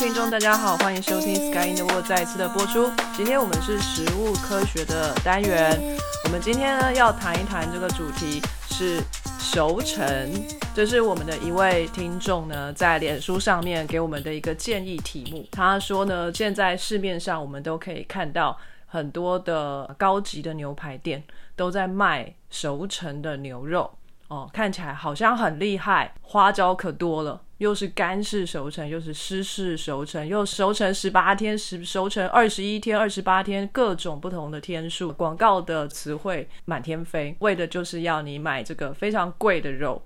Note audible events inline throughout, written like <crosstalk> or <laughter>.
听众，大家好，欢迎收听 Sky in the World 再一次的播出。今天我们是食物科学的单元，我们今天呢要谈一谈这个主题是熟成，这是我们的一位听众呢在脸书上面给我们的一个建议题目。他说呢，现在市面上我们都可以看到很多的高级的牛排店都在卖熟成的牛肉。哦，看起来好像很厉害，花招可多了，又是干式熟成，又是湿式熟成，又熟成十八天，十熟成二十一天、二十八天，各种不同的天数，广告的词汇满天飞，为的就是要你买这个非常贵的肉。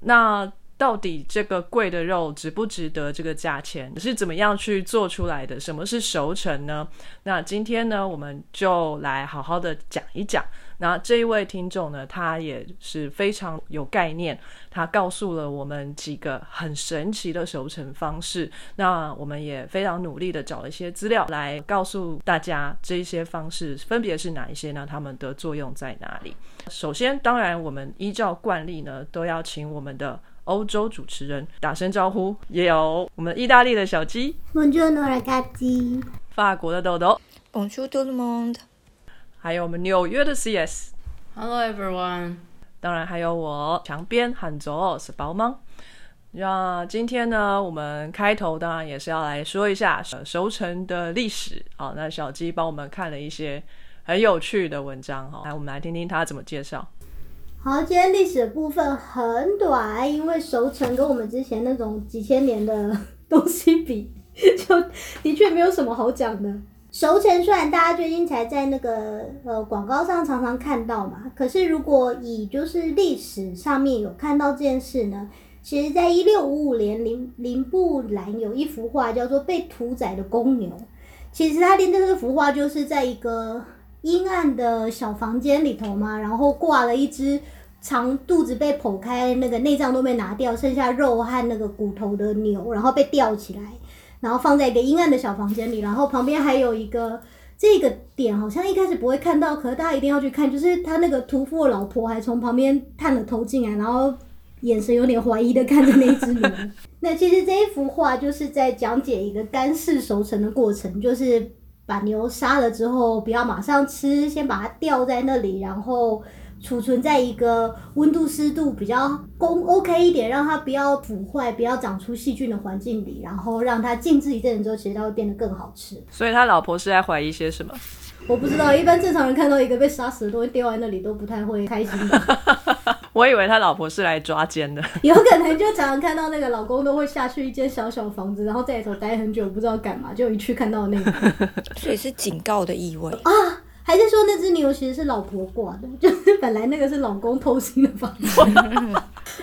那到底这个贵的肉值不值得这个价钱？是怎么样去做出来的？什么是熟成呢？那今天呢，我们就来好好的讲一讲。那这一位听众呢，他也是非常有概念，他告诉了我们几个很神奇的熟成方式。那我们也非常努力的找了一些资料来告诉大家这一些方式分别是哪一些呢？它们的作用在哪里？首先，当然我们依照惯例呢，都要请我们的。欧洲主持人打声招呼，也有我们意大利的小鸡，Bonjour ragazzi，法国的豆豆，Bonjour tout le monde，还有我们纽约的 CS，Hello everyone，当然还有我墙边喊走是包芒。那今天呢，我们开头当然也是要来说一下熟成的历史好，那小鸡帮我们看了一些很有趣的文章哈，来我们来听听他怎么介绍。好，今天历史的部分很短，因为熟成跟我们之前那种几千年的东西比，就的确没有什么好讲的。熟成虽然大家最近才在那个呃广告上常常看到嘛，可是如果以就是历史上面有看到这件事呢，其实在一六五五年林林布兰有一幅画叫做《被屠宰的公牛》，其实他练这个幅画就是在一个阴暗的小房间里头嘛，然后挂了一只。肠肚子被剖开，那个内脏都被拿掉，剩下肉和那个骨头的牛，然后被吊起来，然后放在一个阴暗的小房间里，然后旁边还有一个这个点，好像一开始不会看到，可是大家一定要去看，就是他那个屠夫的老婆还从旁边探了头进来，然后眼神有点怀疑的看着那只牛。<laughs> 那其实这一幅画就是在讲解一个干式熟成的过程，就是把牛杀了之后，不要马上吃，先把它吊在那里，然后。储存在一个温度湿度比较公 OK 一点，让它不要腐坏、不要长出细菌的环境里，然后让它静置一阵子之后，其实它会变得更好吃。所以他老婆是在怀疑些什么？我不知道，一般正常人看到一个被杀死的东西掉在那里，都不太会开心。<laughs> 我以为他老婆是来抓奸的，<laughs> 有可能就常常看到那个老公都会下去一间小小房子，然后在里头待很久，不知道干嘛，就一去看到那个，<laughs> 所以是警告的意味啊。还是说那只牛其实是老婆挂的，<laughs> 就是本来那个是老公偷心的房子，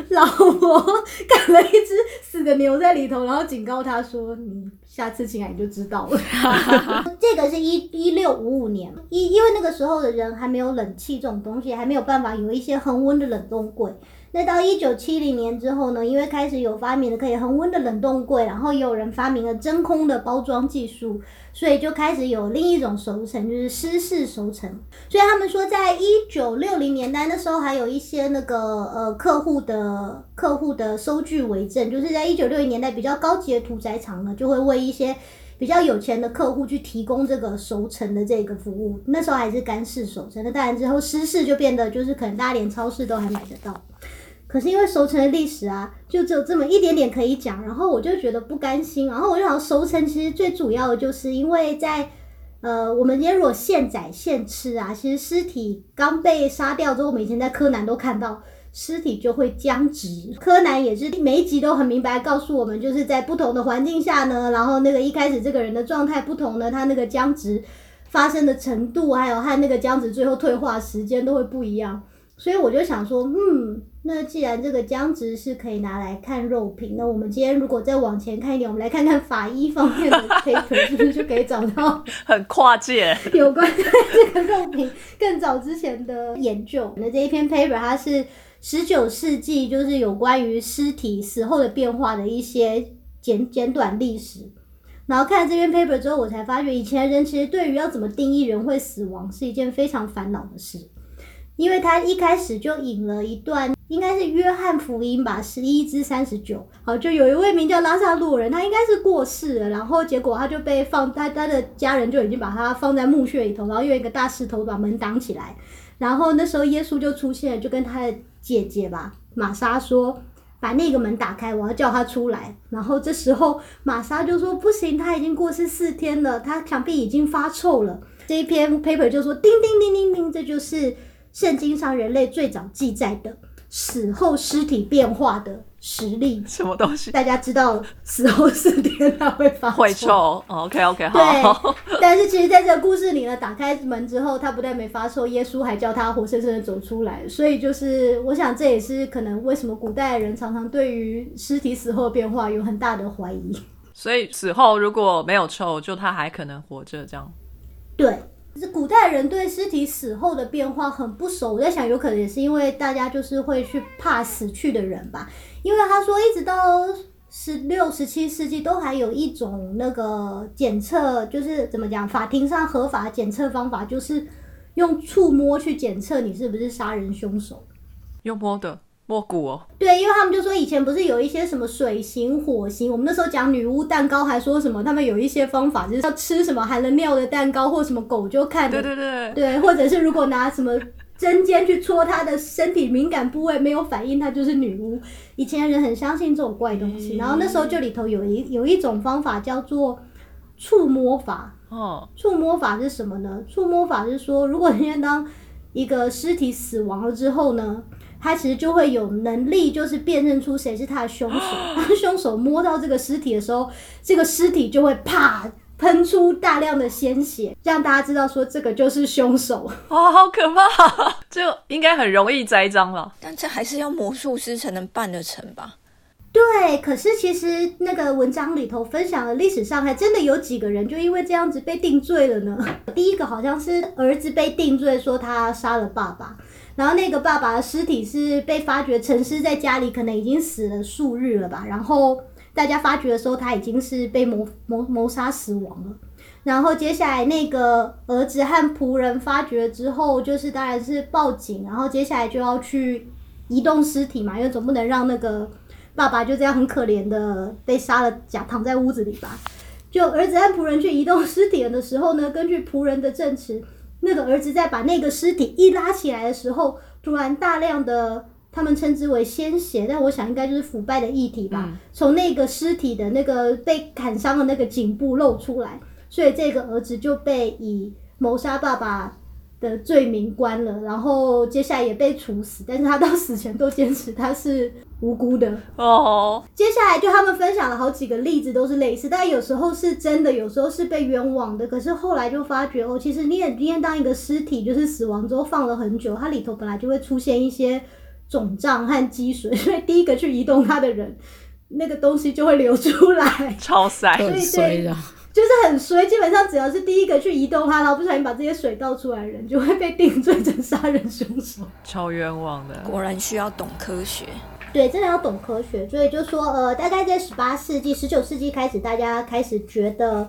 老婆赶了一只死的牛在里头，然后警告他说：“你下次进来你就知道了。<laughs> ”这个是一一六五五年，因因为那个时候的人还没有冷气这种东西，还没有办法有一些恒温的冷冻柜。那到一九七零年之后呢，因为开始有发明了可以恒温的冷冻柜，然后也有人发明了真空的包装技术。所以就开始有另一种熟成，就是湿式熟成。所以他们说，在一九六零年代那时候，还有一些那个呃客户的客户的收据为证，就是在一九六零年代比较高级的屠宰场呢，就会为一些比较有钱的客户去提供这个熟成的这个服务。那时候还是干式熟成，那当然之后湿式就变得就是可能大家连超市都还买得到。可是因为熟成的历史啊，就只有这么一点点可以讲，然后我就觉得不甘心，然后我就想熟成其实最主要的就是因为在呃，我们今天如果现宰现吃啊，其实尸体刚被杀掉之后，我们以前在柯南都看到尸体就会僵直。柯南也是每一集都很明白告诉我们，就是在不同的环境下呢，然后那个一开始这个人的状态不同呢，他那个僵直发生的程度，还有和那个僵直最后退化时间都会不一样。所以我就想说，嗯，那既然这个僵直是可以拿来看肉品，那我们今天如果再往前看一点，我们来看看法医方面的 <laughs> paper，是不是就可以找到 <laughs> 很跨界 <laughs> 有关这个肉品更早之前的研究？那这一篇 paper 它是十九世纪，就是有关于尸体死后的变化的一些简简短历史。然后看了这篇 paper 之后，我才发觉以前人其实对于要怎么定义人会死亡是一件非常烦恼的事。因为他一开始就引了一段应该是约翰福音吧，十一至三十九。好，就有一位名叫拉萨路人，他应该是过世了，然后结果他就被放，他他的家人就已经把他放在墓穴里头，然后用一个大石头把门挡起来。然后那时候耶稣就出现，就跟他的姐姐吧，玛莎说。把那个门打开，我要叫他出来。然后这时候玛莎就说：“不行，他已经过世四天了，他想必已经发臭了。”这一篇 paper 就说：“叮叮叮叮叮，这就是圣经上人类最早记载的死后尸体变化的实力。<laughs> 什么东西？大家知道死后四天它会发会臭。OK OK，好。对，<laughs> 但是其实在这个故事里呢，打开门之后，他不但没发臭，耶稣还叫他活生生的走出来。所以就是，我想这也是可能为什么古代人常常对于尸体死后变化有很大的怀疑。所以死后如果没有臭，就他还可能活着这样。对，是古代人对尸体死后的变化很不熟。我在想，有可能也是因为大家就是会去怕死去的人吧。因为他说，一直到十六、十七世纪都还有一种那个检测，就是怎么讲，法庭上合法检测方法，就是用触摸去检测你是不是杀人凶手。用摸的摸骨哦，对，因为他们就说以前不是有一些什么水型、火型，我们那时候讲女巫蛋糕还说什么，他们有一些方法就是要吃什么含了尿的蛋糕或什么狗就看对对对，对，或者是如果拿什么针尖去戳他的身体敏感部位没有反应，他就是女巫。以前人很相信这种怪东西，然后那时候就里头有一有一种方法叫做触摸法。哦，触摸法是什么呢？触摸法是说，如果今天当一个尸体死亡了之后呢，他其实就会有能力，就是辨认出谁是他的凶手。<gasps> 当凶手摸到这个尸体的时候，这个尸体就会啪喷出大量的鲜血，让大家知道说这个就是凶手。<laughs> 哦，好可怕！这应该很容易栽赃了。但这还是要魔术师才能办得成吧？对，可是其实那个文章里头分享的历史上还真的有几个人就因为这样子被定罪了呢。第一个好像是儿子被定罪说他杀了爸爸，然后那个爸爸的尸体是被发觉沉尸在家里，可能已经死了数日了吧。然后大家发觉的时候，他已经是被谋谋谋杀死亡了。然后接下来那个儿子和仆人发觉之后，就是当然是报警，然后接下来就要去移动尸体嘛，因为总不能让那个爸爸就这样很可怜的被杀了，假躺在屋子里吧。就儿子和仆人去移动尸体的时候呢，根据仆人的证词，那个儿子在把那个尸体一拉起来的时候，突然大量的他们称之为鲜血，但我想应该就是腐败的液体吧，从那个尸体的那个被砍伤的那个颈部露出来，所以这个儿子就被以谋杀爸爸的罪名关了，然后接下来也被处死，但是他到死前都坚持他是无辜的。哦，接下来就他们分享了好几个例子，都是类似，但有时候是真的，有时候是被冤枉的。可是后来就发觉哦，其实你也今天当一个尸体就是死亡之后放了很久，它里头本来就会出现一些肿胀和积水，所以第一个去移动它的人，那个东西就会流出来，<laughs> 超塞。对很衰的。就是很衰。基本上只要是第一个去移动它，然后不小心把这些水倒出来的人，就会被定罪成杀人凶手。<laughs> 超冤枉的。果然需要懂科学。对，真的要懂科学，所以就说，呃，大概在十八世纪、十九世纪开始，大家开始觉得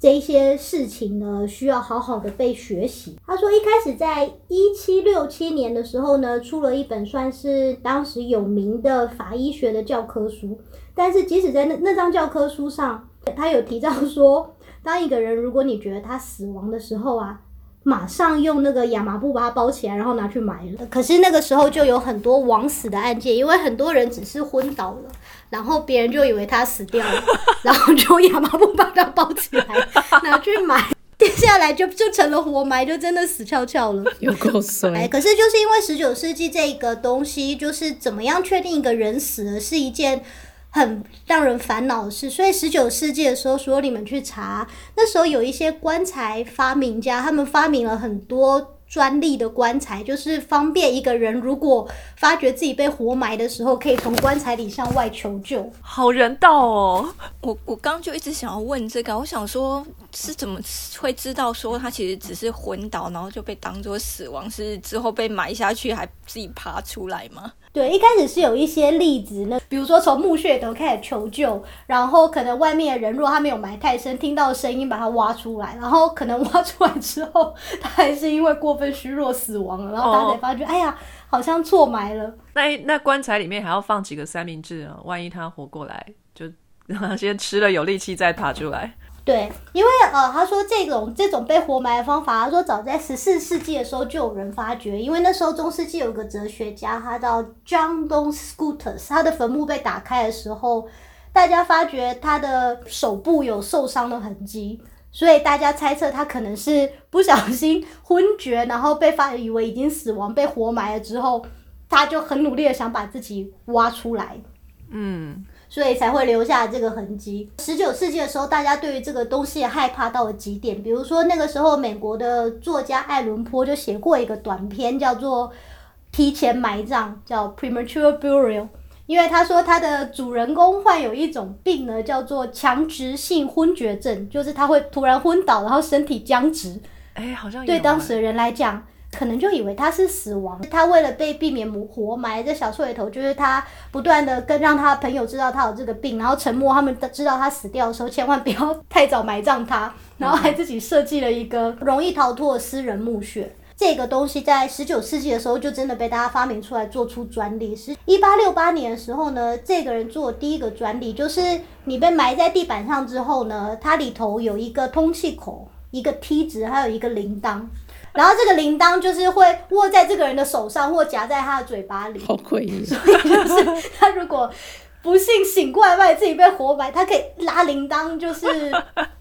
这一些事情呢，需要好好的被学习。他说，一开始在一七六七年的时候呢，出了一本算是当时有名的法医学的教科书，但是即使在那那张教科书上，他有提到说，<laughs> 当一个人如果你觉得他死亡的时候啊，马上用那个亚麻布把它包起来，然后拿去埋了。可是那个时候就有很多枉死的案件，因为很多人只是昏倒了，然后别人就以为他死掉了，<laughs> 然后就用亚麻布把它包起来，<laughs> 拿去埋。接下来就就成了活埋，就真的死翘翘了。有够哎，衰，可是就是因为十九世纪这个东西，就是怎么样确定一个人死了是一件很让人烦恼的事，所以十九世纪的时候，如果你们去查，那时候有一些棺材发明家，他们发明了很多。专利的棺材就是方便一个人，如果发觉自己被活埋的时候，可以从棺材里向外求救。好人道哦。我我刚就一直想要问这个，我想说是怎么会知道说他其实只是昏倒，然后就被当做死亡，是之后被埋下去还自己爬出来吗？对，一开始是有一些例子呢，比如说从墓穴头开始求救，然后可能外面的人如果他没有埋太深，听到声音把他挖出来，然后可能挖出来之后，他还是因为过分虚弱死亡了，然后大家才发觉，哎呀，好像错埋了。那那棺材里面还要放几个三明治啊？万一他活过来，就让他先吃了有力气再爬出来。对，因为呃，他说这种这种被活埋的方法，他说早在十四世纪的时候就有人发觉，因为那时候中世纪有个哲学家，他叫 John Don Scotus，他的坟墓被打开的时候，大家发觉他的手部有受伤的痕迹，所以大家猜测他可能是不小心昏厥，然后被发以为已经死亡，被活埋了之后，他就很努力的想把自己挖出来。嗯，所以才会留下这个痕迹。十九世纪的时候，大家对于这个东西害怕到了极点。比如说那个时候，美国的作家爱伦坡就写过一个短篇，叫做《提前埋葬》，叫 Premature Burial。因为他说他的主人公患有一种病呢，叫做强直性昏厥症，就是他会突然昏倒，然后身体僵直。哎，好像有对当欸时的人来讲，可能就以为他是死亡。他为了被避免活埋，这小说里头就是他不断的跟让他朋友知道他有这个病，然后沉默，他们知道他死掉的时候，千万不要太早埋葬他，<laughs> 然后还自己设计了一个容易逃脱的私人墓穴。这个东西在十九世纪的时候就真的被大家发明出来，做出专利。是一八六八年的时候呢，这个人做的第一个专利就是你被埋在地板上之后呢，它里头有一个通气口、一个梯子，还有一个铃铛。然后这个铃铛就是会握在这个人的手上，或夹在他的嘴巴里。好诡异。所以就是他如果不幸醒过来，发现自己被活埋，他可以拉铃铛，就是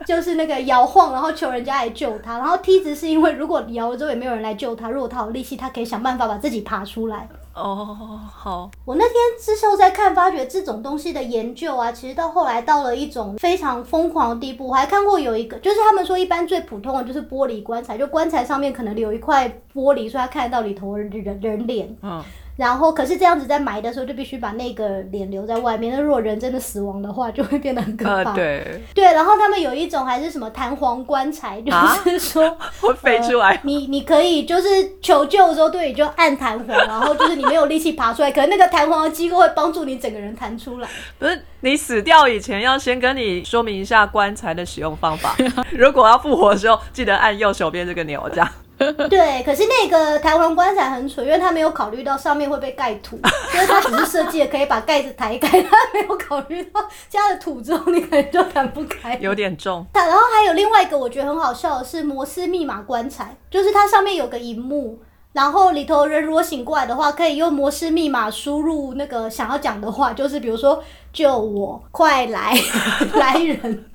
就是那个摇晃，然后求人家来救他。然后梯子是因为如果摇了之后也没有人来救他，如果他有力气，他可以想办法把自己爬出来。哦，好，我那天之后在看，发觉这种东西的研究啊，其实到后来到了一种非常疯狂的地步。我还看过有一个，就是他们说一般最普通的就是玻璃棺材，就棺材上面可能留一块玻璃，所以他看得到里头人人脸。嗯，然后，可是这样子在埋的时候，就必须把那个脸留在外面。那如果人真的死亡的话，就会变得很可怕。呃，对，对然后他们有一种还是什么弹簧棺材，就啊是说、<laughs> 会飞出来。你你可以就是求救的时候，对，你就按弹簧，然后就是你没有力气爬出来，可能那个弹簧的机构会帮助你整个人弹出来。不是你死掉以前要先跟你说明一下棺材的使用方法。<laughs> 如果要复活的时候，记得按右手边这个钮，这样。对，可是那个弹簧棺材很蠢，因为他没有考虑到上面会被盖土，<laughs> 所以他只是设计了可以把盖子抬开，他没有考虑到加了土之后你可能就弹不开。有点重。它然后还有另外一个我觉得很好笑的是摩斯密码棺材，就是它上面有个荧幕，然后里头人如果醒过来的话，可以用摩斯密码输入那个想要讲的话，就是比如说救我，快来，<laughs> 来人。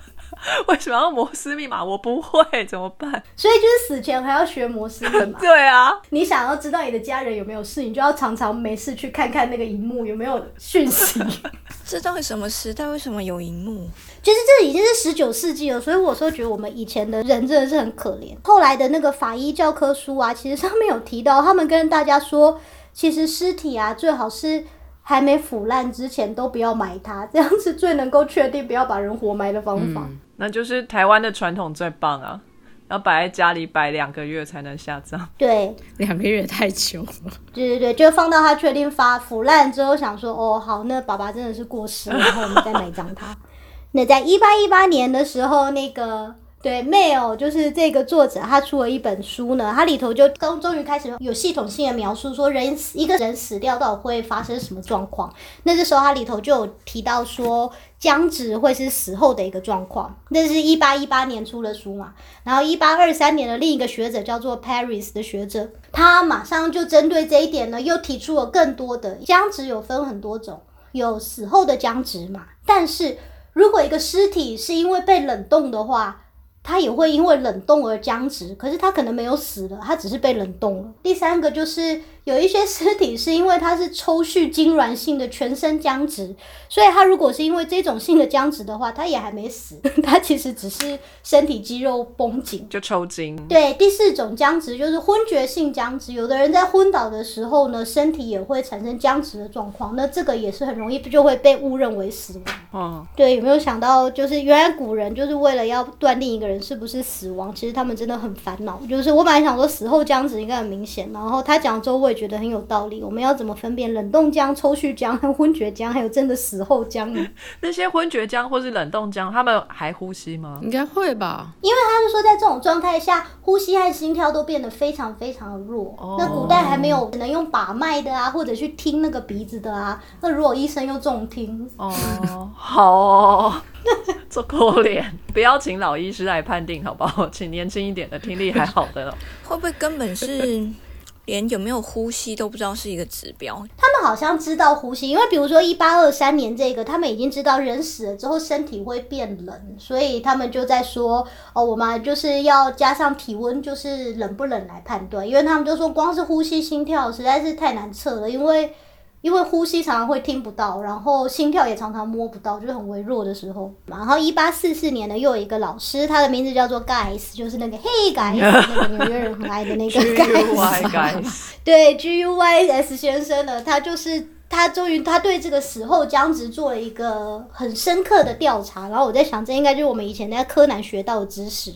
<laughs> 为什么要摩斯密码？我不会，<laughs> 怎么办？所以就是死前还要学摩斯密码。<laughs> 对啊，你想要知道你的家人有没有事，你就要常常没事去看看那个荧幕有没有讯息。这到底什么时代？为什么有荧幕？其实这已经是十九世纪了，所以我说觉得我们以前的人真的是很可怜。后来的那个法医教科书啊，其实上面有提到，他们跟大家说，其实尸体啊最好是还没腐烂之前都不要埋它，这样是最能够确定不要把人活埋的方法。那就是台湾的传统最棒啊！要摆在家里摆两个月才能下葬。对，两个月太久了，对对对，就放到他确定发腐烂之后，想说哦好，那爸爸真的是过世了，然后我们再埋葬它。<laughs> 那在一八一八年的时候，那个对 Mail 就是这个作者，他出了一本书呢，它里头就终终于开始有系统性的描述说人死一个人死掉到底会发生什么状况。那这时候它里头就有提到说僵直会是死后的一个状况，那是一八一八年出的书嘛。然后一八二三年的另一个学者叫做 Paris 的学者，他马上就针对这一点呢，又提出了更多的僵直有分很多种，有死后的僵直嘛。但是如果一个尸体是因为被冷冻的话，他也会因为冷冻而僵直，可是他可能没有死了，他只是被冷冻了。第三个就是有一些尸体是因为它是抽蓄痉挛性的全身僵直，所以它如果是因为这种性的僵直的话，它也还没死，<laughs> 它其实只是身体肌肉绷紧。就抽筋。对，第四种僵直就是昏厥性僵直，有的人在昏倒的时候呢，身体也会产生僵直的状况，那这个也是很容易就会被误认为死亡。哦，对，有没有想到，就是原来古人就是为了要断定一个人是不是死亡，其实他们真的很烦恼。就是我本来想说死后僵直应该很明显，然后他讲之后，我也觉得很有道理。我们要怎么分辨冷冻僵、抽蓄僵和昏厥僵，还有真的死后僵呢？<laughs> 那些昏厥僵或是冷冻僵，他们还呼吸吗？应该会吧？因为他是说，在这种状态下，呼吸和心跳都变得非常非常的弱。那古代还没有只能用把脉的啊，或者去听那个鼻子的啊。那如果医生又重听，哦，好哦，做可怜，不要请老医师来判定，好不好？请年轻一点的、听力还好的。<laughs> 会不会根本是连有没有呼吸都不知道是一个指标？他们好像知道呼吸，因为比如说一八二三年这个，他们已经知道人死了之后身体会变冷，所以他们就在说哦，我们就是要加上体温，就是冷不冷来判断，因为他们就说光是呼吸、心跳实在是太难测了，因为。因为呼吸常常会听不到，然后心跳也常常摸不到，就是很微弱的时候。然后一八四四年呢，又有一个老师，他的名字叫做 Guys，就是那个 Hey Guys，<laughs> 那个纽约人很爱的那个 <laughs> Guys。<laughs> 对，G U Y S 先生呢，他就是他终于他对这个死后僵直做了一个很深刻的调查。然后我在想，这应该就是我们以前在柯南学到的知识。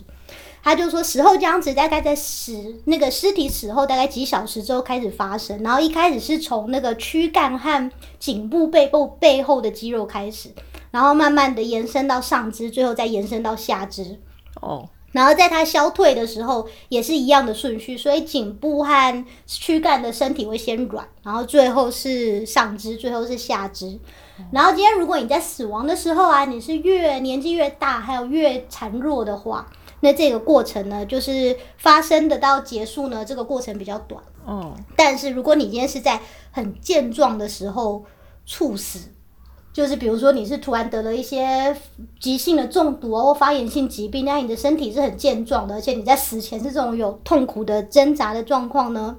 他就说，死后僵直大概在死那个尸体死后大概几小时之后开始发生，然后一开始是从那个躯干和颈部背部背后的肌肉开始，然后慢慢的延伸到上肢，最后再延伸到下肢。哦，然后在它消退的时候也是一样的顺序，所以颈部和躯干的身体会先软，然后最后是上肢，最后是下肢。然后今天如果你在死亡的时候啊，你是越年纪越大，还有越孱弱的话。那这个过程呢，就是发生的到结束呢，这个过程比较短。哦。但是如果你今天是在很健壮的时候猝死，就是比如说你是突然得了一些急性的中毒或发炎性疾病，那你的身体是很健壮的，而且你在死前是这种有痛苦的挣扎的状况呢，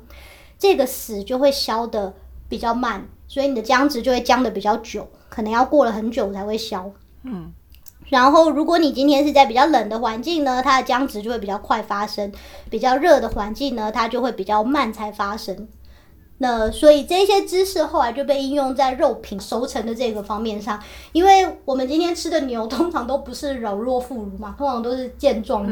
这个死就会消的比较慢，所以你的僵直就会僵的比较久，可能要过了很久才会消。嗯。然后，如果你今天是在比较冷的环境呢，它的僵直就会比较快发生；比较热的环境呢，它就会比较慢才发生。那所以这些知识后来就被应用在肉品熟成的这个方面上，因为我们今天吃的牛通常都不是柔弱妇孺嘛，通常都是健壮的，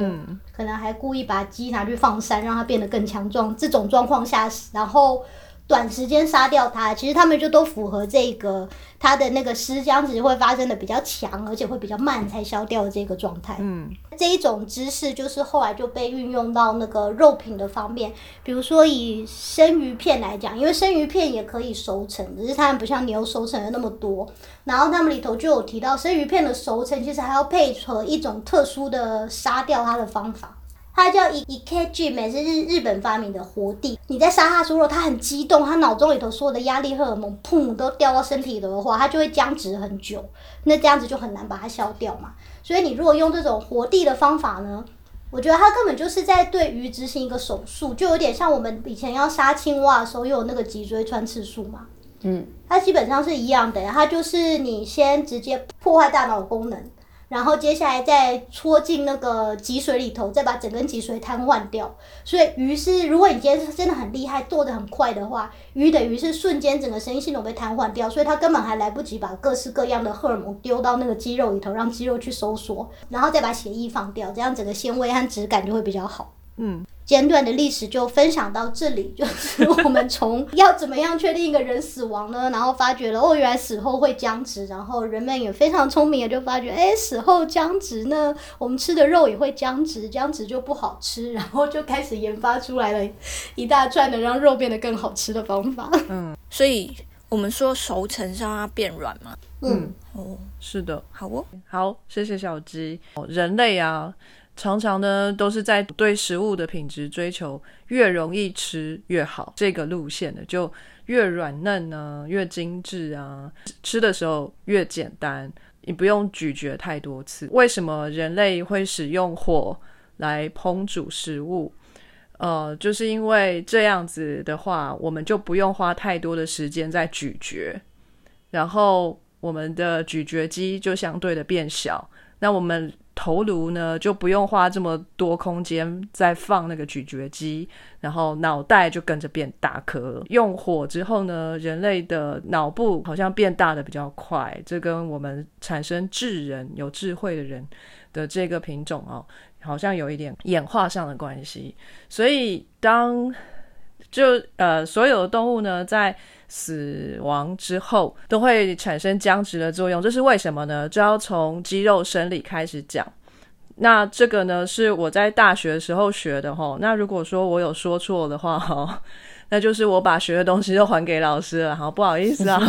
可能还故意把鸡拿去放山，让它变得更强壮。这种状况下，然后。短时间杀掉它，其实他们就都符合这个它的那个尸僵直会发生的比较强，而且会比较慢才消掉的这个状态。嗯，这一种知识就是后来就被运用到那个肉品的方面，比如说以生鱼片来讲，因为生鱼片也可以熟成，只是它们不像牛熟成的那么多。然后他们里头就有提到，生鱼片的熟成其实还要配合一种特殊的杀掉它的方法。它叫一一 K G，美是日日本发明的活地。你在杀它的时候，它很激动，它脑中里头所有的压力荷尔蒙砰都掉到身体里的话，它就会僵直很久。那这样子就很难把它消掉嘛。所以你如果用这种活地的方法呢，我觉得它根本就是在对鱼执行一个手术，就有点像我们以前要杀青蛙的时候有那个脊椎穿刺术嘛。嗯，它基本上是一样的，它就是你先直接破坏大脑功能。然后接下来再戳进那个脊髓里头，再把整根脊髓瘫痪掉。所以鱼是，如果你今天是真的很厉害，剁得很快的话，鱼等于是瞬间整个神经系统被瘫痪掉，所以它根本还来不及把各式各样的荷尔蒙丢到那个肌肉里头，让肌肉去收缩，然后再把血液放掉，这样整个纤维和质感就会比较好。嗯。简短的历史就分享到这里，<laughs> 就是我们从要怎么样确定一个人死亡呢？然后发觉了哦，原来死后会僵直，然后人们也非常聪明，也就发觉，哎，死后僵直呢，我们吃的肉也会僵直，僵直就不好吃，然后就开始研发出来了一大串的让肉变得更好吃的方法。嗯，所以我们说熟成是让它变软嘛？嗯，哦，是的，好哦，好，谢谢小鸡。人类啊。常常呢，都是在对食物的品质追求越容易吃越好。这个路线的，就越软嫩呢，越精致啊，吃的时候越简单，你不用咀嚼太多次。为什么人类会使用火来烹煮食物？呃，就是因为这样子的话，我们就不用花太多的时间在咀嚼，然后我们的咀嚼肌就相对的变小，那我们。头颅呢就不用花这么多空间再放那个咀嚼肌，然后脑袋就跟着变大颗。用火之后呢，人类的脑部好像变大的比较快，这跟我们产生智人、有智慧的人的这个品种哦，好像有一点演化上的关系。所以当就呃，所有的动物呢，在死亡之后都会产生僵直的作用，这是为什么呢？就要从肌肉生理开始讲。那这个呢，是我在大学的时候学的哈。那如果说我有说错的话哈，<laughs> 那就是我把学的东西都还给老师了，好不好意思啊？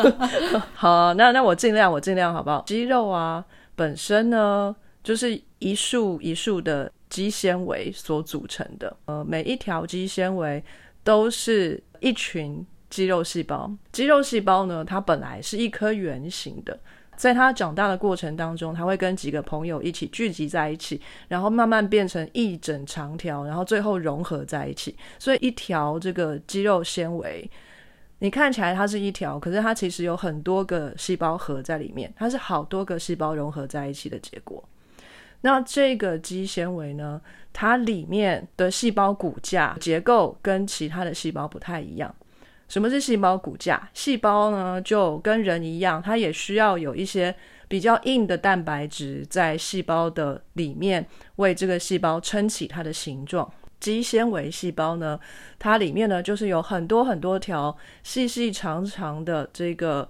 <laughs> 好，那那我尽量，我尽量，好不好？肌肉啊，本身呢，就是一束一束的肌纤维所组成的。呃，每一条肌纤维都是一群。肌肉细胞，肌肉细胞呢，它本来是一颗圆形的，在它长大的过程当中，它会跟几个朋友一起聚集在一起，然后慢慢变成一整长条，然后最后融合在一起。所以一条这个肌肉纤维，你看起来它是一条，可是它其实有很多个细胞核在里面，它是好多个细胞融合在一起的结果。那这个肌纤维呢，它里面的细胞骨架结构跟其他的细胞不太一样。什么是细胞骨架？细胞呢，就跟人一样，它也需要有一些比较硬的蛋白质在细胞的里面，为这个细胞撑起它的形状。肌纤维细胞呢，它里面呢，就是有很多很多条细细长长的这个。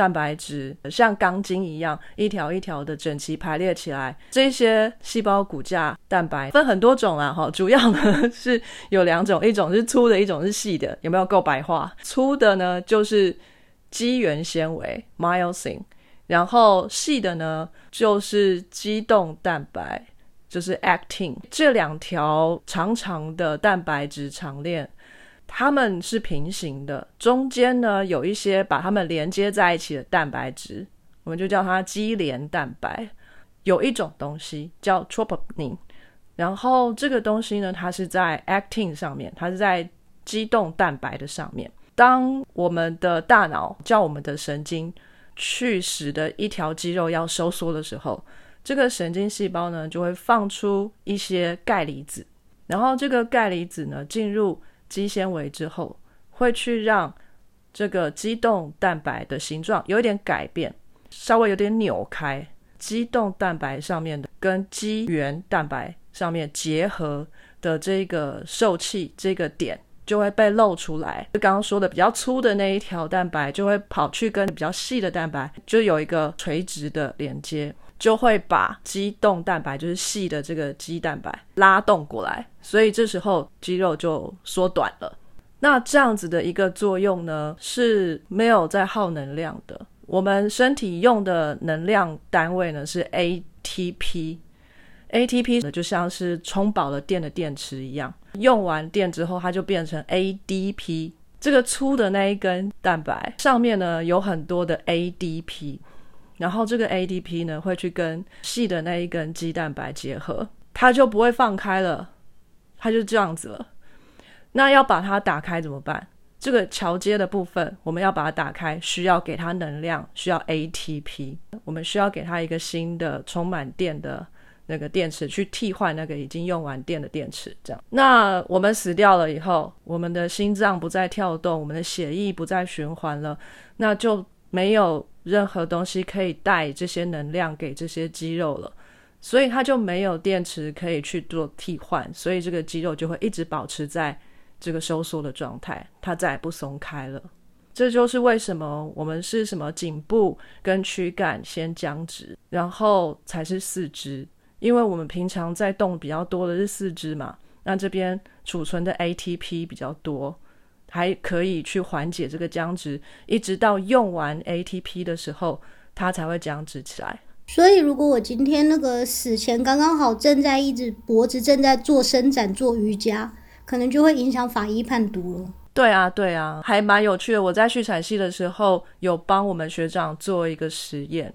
蛋白质像钢筋一样，一条一条的整齐排列起来。这些细胞骨架蛋白分很多种啦，哈，主要呢 <laughs> 是有两种，一种是粗的，一种是细的。有没有够白话？粗的呢就是肌原纤维 （myosin），然后细的呢就是肌动蛋白，就是 actin。这两条长长的蛋白质长链。它们是平行的，中间呢有一些把它们连接在一起的蛋白质，我们就叫它肌连蛋白。有一种东西叫 troponin，然后这个东西呢，它是在 actin 上面，它是在肌动蛋白的上面。当我们的大脑叫我们的神经去使得一条肌肉要收缩的时候，这个神经细胞呢就会放出一些钙离子，然后这个钙离子呢进入。肌纤维之后会去让这个肌动蛋白的形状有一点改变，稍微有点扭开。肌动蛋白上面的跟肌原蛋白上面结合的这个受气这个点就会被露出来。就刚刚说的比较粗的那一条蛋白就会跑去跟比较细的蛋白就有一个垂直的连接。就会把肌动蛋白，就是细的这个肌蛋白拉动过来，所以这时候肌肉就缩短了。那这样子的一个作用呢，是没有在耗能量的。我们身体用的能量单位呢是 ATP，ATP 呢就像是充饱了电的电池一样，用完电之后它就变成 ADP。这个粗的那一根蛋白上面呢有很多的 ADP。然后这个 ADP 呢会去跟细的那一根肌蛋白结合，它就不会放开了，它就这样子了。那要把它打开怎么办？这个桥接的部分我们要把它打开，需要给它能量，需要 ATP。我们需要给它一个新的充满电的那个电池去替换那个已经用完电的电池。这样，那我们死掉了以后，我们的心脏不再跳动，我们的血液不再循环了，那就没有。任何东西可以带这些能量给这些肌肉了，所以它就没有电池可以去做替换，所以这个肌肉就会一直保持在这个收缩的状态，它再也不松开了。这就是为什么我们是什么颈部跟躯干先僵直，然后才是四肢，因为我们平常在动比较多的是四肢嘛，那这边储存的 ATP 比较多。还可以去缓解这个僵直，一直到用完 ATP 的时候，它才会僵直起来。所以，如果我今天那个死前刚刚好正在一直脖子正在做伸展做瑜伽，可能就会影响法医判读了。对啊，对啊，还蛮有趣的。我在续产系的时候，有帮我们学长做一个实验。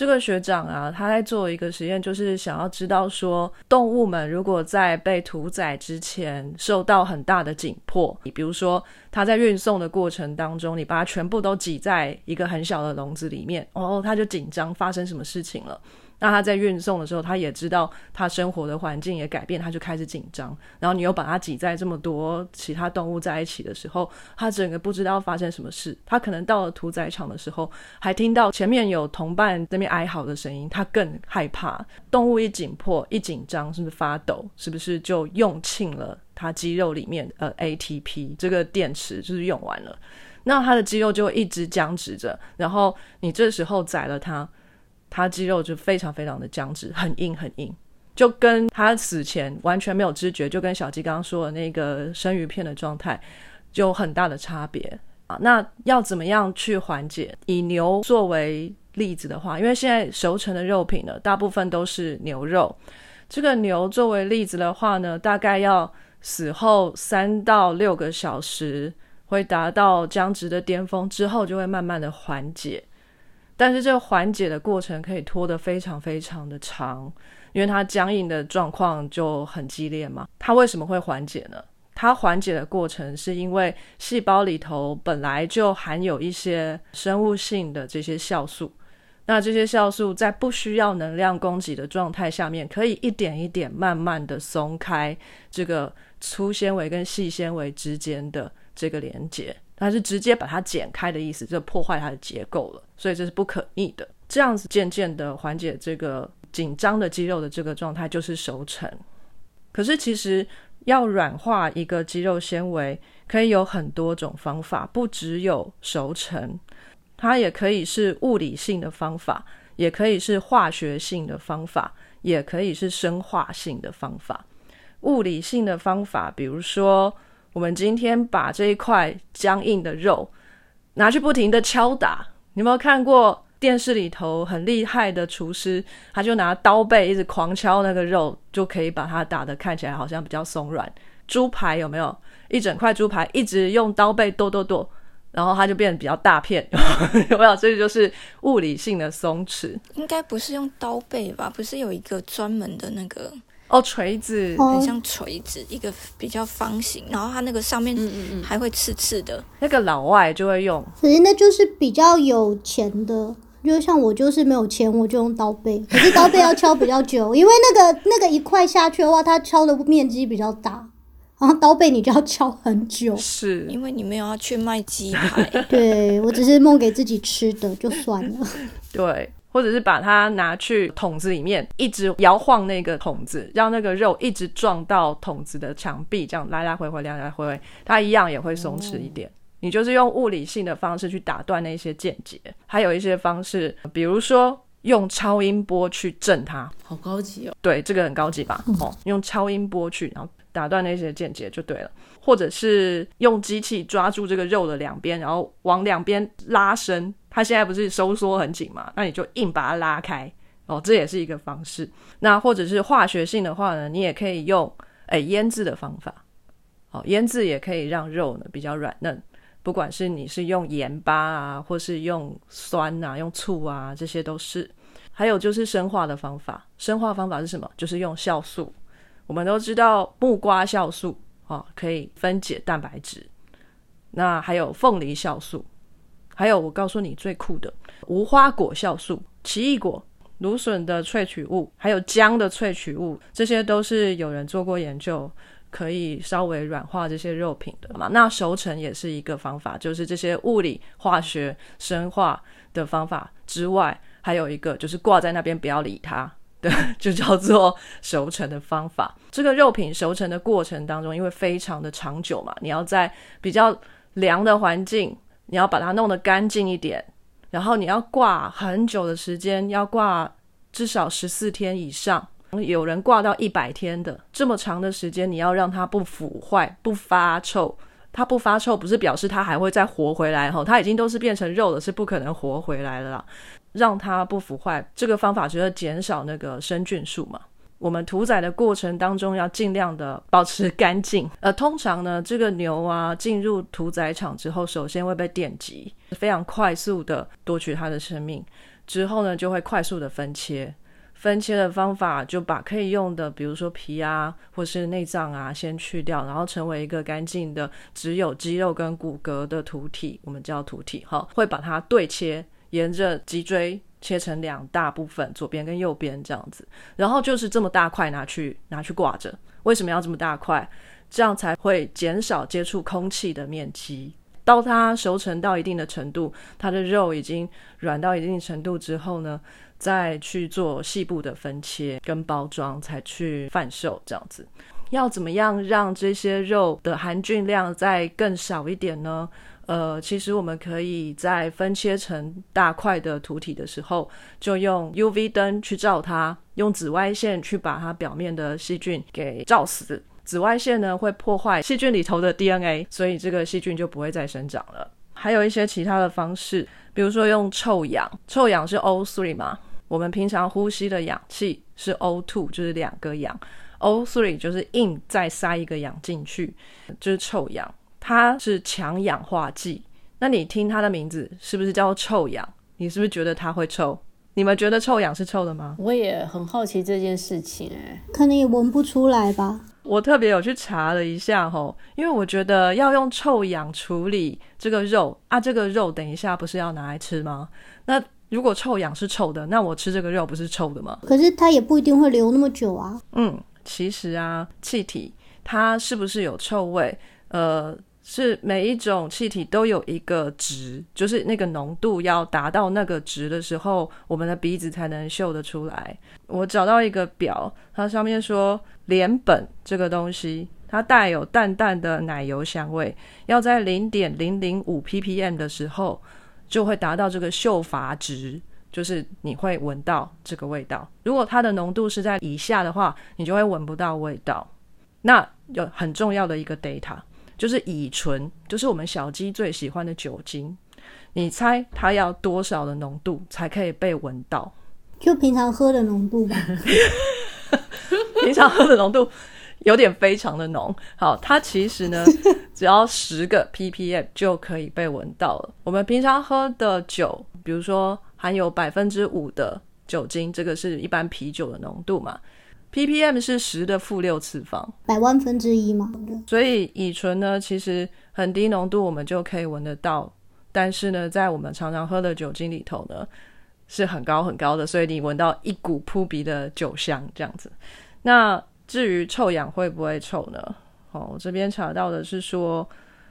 这个学长啊，他在做一个实验，就是想要知道说，动物们如果在被屠宰之前受到很大的紧迫，你比如说他在运送的过程当中，你把它全部都挤在一个很小的笼子里面，哦，他就紧张，发生什么事情了？那他在运送的时候，他也知道他生活的环境也改变，他就开始紧张。然后你又把它挤在这么多其他动物在一起的时候，他整个不知道发生什么事。他可能到了屠宰场的时候，还听到前面有同伴那边哀嚎的声音，他更害怕。动物一紧迫、一紧张，是不是发抖？是不是就用罄了？它肌肉里面呃 ATP 这个电池就是用完了，那它的肌肉就一直僵直着，然后你这时候宰了它，它肌肉就非常非常的僵直，很硬很硬，就跟它死前完全没有知觉，就跟小鸡刚刚说的那个生鱼片的状态，就有很大的差别啊。那要怎么样去缓解？以牛作为例子的话，因为现在熟成的肉品呢，大部分都是牛肉。这个牛作为例子的话呢，大概要死后三到六个小时，会达到僵直的巅峰之后，就会慢慢的缓解。但是这个缓解的过程可以拖得非常非常的长，因为它僵硬的状况就很激烈嘛。它为什么会缓解呢？它缓解的过程是因为细胞里头本来就含有一些生物性的这些酵素。那这些酵素在不需要能量供给的状态下面，可以一点一点慢慢的松开这个粗纤维跟细纤维之间的这个连接，它是直接把它剪开的意思，就破坏它的结构了，所以这是不可逆的。这样子渐渐的缓解这个紧张的肌肉的这个状态，就是熟成。可是其实要软化一个肌肉纤维，可以有很多种方法，不只有熟成。它也可以是物理性的方法，也可以是化学性的方法，也可以是生化性的方法。物理性的方法，比如说，我们今天把这一块僵硬的肉拿去不停的敲打，你有没有看过电视里头很厉害的厨师，他就拿刀背一直狂敲那个肉，就可以把它打得看起来好像比较松软。猪排有没有一整块猪排一直用刀背剁剁剁？然后它就变得比较大片，有没有？这就是物理性的松弛。应该不是用刀背吧？不是有一个专门的那个哦，锤子，很像锤子，一个比较方形，然后它那个上面还会刺刺的。那个老外就会用，可是那就是比较有钱的，就像我就是没有钱，我就用刀背。可是刀背要敲比较久，因为那个那个一块下去的话，它敲的面积比较大。然后刀背你就要敲很久，是因为你没有要去卖鸡排，<laughs> 对我只是弄给自己吃的就算了。<laughs> 对，或者是把它拿去桶子里面，一直摇晃那个桶子，让那个肉一直撞到桶子的墙壁，这样来来回回，来来回回，它一样也会松弛一点。你就是用物理性的方式去打断那些间接，还有一些方式，比如说用超音波去震它，好高级哦。对，这个很高级吧？哦，用超音波去，然后。打断那些间接就对了，或者是用机器抓住这个肉的两边，然后往两边拉伸。它现在不是收缩很紧嘛？那你就硬把它拉开哦，这也是一个方式。那或者是化学性的话呢，你也可以用诶腌制的方法。哦，腌制也可以让肉呢比较软嫩。不管是你是用盐巴啊，或是用酸啊、用醋啊，这些都是。还有就是生化的方法，生化方法是什么？就是用酵素。我们都知道木瓜酵素啊，可以分解蛋白质。那还有凤梨酵素，还有我告诉你最酷的无花果酵素、奇异果、芦笋的萃取物，还有姜的萃取物，这些都是有人做过研究，可以稍微软化这些肉品的嘛。那熟成也是一个方法，就是这些物理、化学、生化的方法之外，还有一个就是挂在那边不要理它。对，<laughs> 就叫做熟成的方法。这个肉品熟成的过程当中，因为非常的长久嘛，你要在比较凉的环境，你要把它弄得干净一点，然后你要挂很久的时间，要挂至少十四天以上，有人挂到一百天的这么长的时间，你要让它不腐坏、不发臭。它不发臭，不是表示它还会再活回来哈，它已经都是变成肉了，是不可能活回来了啦。让它不腐坏，这个方法就是减少那个生菌数嘛。我们屠宰的过程当中要尽量的保持干净。呃，通常呢，这个牛啊进入屠宰场之后，首先会被电击，非常快速的夺取它的生命，之后呢就会快速的分切。分切的方法就把可以用的，比如说皮啊，或是内脏啊，先去掉，然后成为一个干净的只有肌肉跟骨骼的土体，我们叫土体哈，会把它对切。沿着脊椎切成两大部分，左边跟右边这样子，然后就是这么大块拿去拿去挂着。为什么要这么大块？这样才会减少接触空气的面积。到它熟成到一定的程度，它的肉已经软到一定程度之后呢，再去做细部的分切跟包装，才去贩售这样子。要怎么样让这些肉的含菌量再更少一点呢？呃，其实我们可以在分切成大块的土体的时候，就用 UV 灯去照它，用紫外线去把它表面的细菌给照死。紫外线呢会破坏细菌里头的 DNA，所以这个细菌就不会再生长了。还有一些其他的方式，比如说用臭氧，臭氧是 O3 嘛，我们平常呼吸的氧气是 O2，就是两个氧，O3 就是硬再塞一个氧进去，就是臭氧。它是强氧化剂，那你听它的名字是不是叫臭氧？你是不是觉得它会臭？你们觉得臭氧是臭的吗？我也很好奇这件事情哎、可能也闻不出来吧。我特别有去查了一下吼，因为我觉得要用臭氧处理这个肉啊，这个肉等一下不是要拿来吃吗？那如果臭氧是臭的，那我吃这个肉不是臭的吗？可是它也不一定会留那么久啊。嗯，其实啊，气体它是不是有臭味？呃，是每一种气体都有一个值，就是那个浓度要达到那个值的时候，我们的鼻子才能嗅得出来。我找到一个表，它上面说联苯这个东西，它带有淡淡的奶油香味，要在零点零零五 ppm 的时候就会达到这个嗅阀值。就是你会闻到这个味道，如果它的浓度是在以下的话，你就会闻不到味道。那有很重要的一个 data，就是乙醇，就是我们小鸡最喜欢的酒精。你猜它要多少的浓度才可以被闻到？就平常喝的浓度吧。<laughs> <laughs> 平常喝的浓度有点非常的浓。好，它其实呢，<laughs> 只要十个 ppm 就可以被闻到了。我们平常喝的酒，比如说含有百分之五的酒精，这个是一般啤酒的浓度嘛，ppm 是十的负六次方。百万分之一嘛。所以乙醇呢，其实很低浓度我们就可以闻得到，但是呢，在我们常常喝的酒精里头呢，是很高很高的，所以你闻到一股扑鼻的酒香这样子。那至于臭氧会不会臭呢？哦，我这边查到的是说，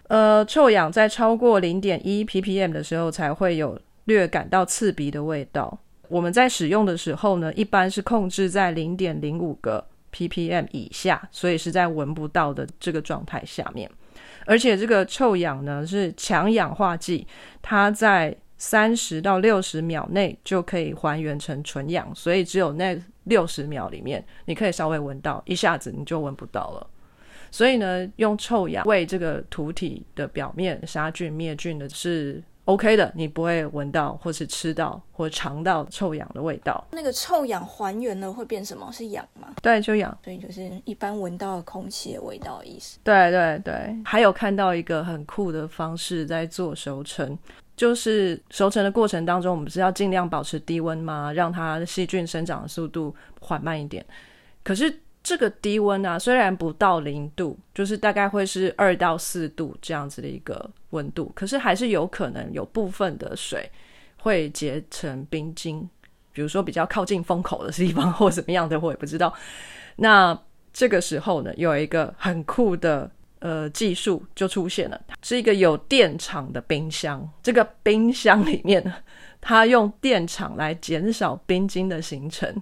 呃，臭氧在超过零点一 ppm 的时候才会有略感到刺鼻的味道。我们在使用的时候呢，一般是控制在零点零五个 ppm 以下，所以是在闻不到的这个状态下面。而且这个臭氧呢是强氧化剂，它在三十到六十秒内就可以还原成纯氧，所以只有那六十秒里面你可以稍微闻到，一下子你就闻不到了。所以呢，用臭氧为这个土体的表面杀菌灭菌的是 OK 的，你不会闻到或是吃到或尝到臭氧的味道。那个臭氧还原了会变什么？是氧吗？对，就氧。所以就是一般闻到空气的味道的意思。对对对，还有看到一个很酷的方式在做熟成，就是熟成的过程当中，我们不是要尽量保持低温吗？让它细菌生长的速度缓慢一点。可是这个低温啊，虽然不到零度，就是大概会是二到四度这样子的一个温度，可是还是有可能有部分的水会结成冰晶，比如说比较靠近风口的地方或怎么样的，我也不知道。那这个时候呢，有一个很酷的呃技术就出现了，是一个有电场的冰箱。这个冰箱里面，<laughs> 它用电场来减少冰晶的形成，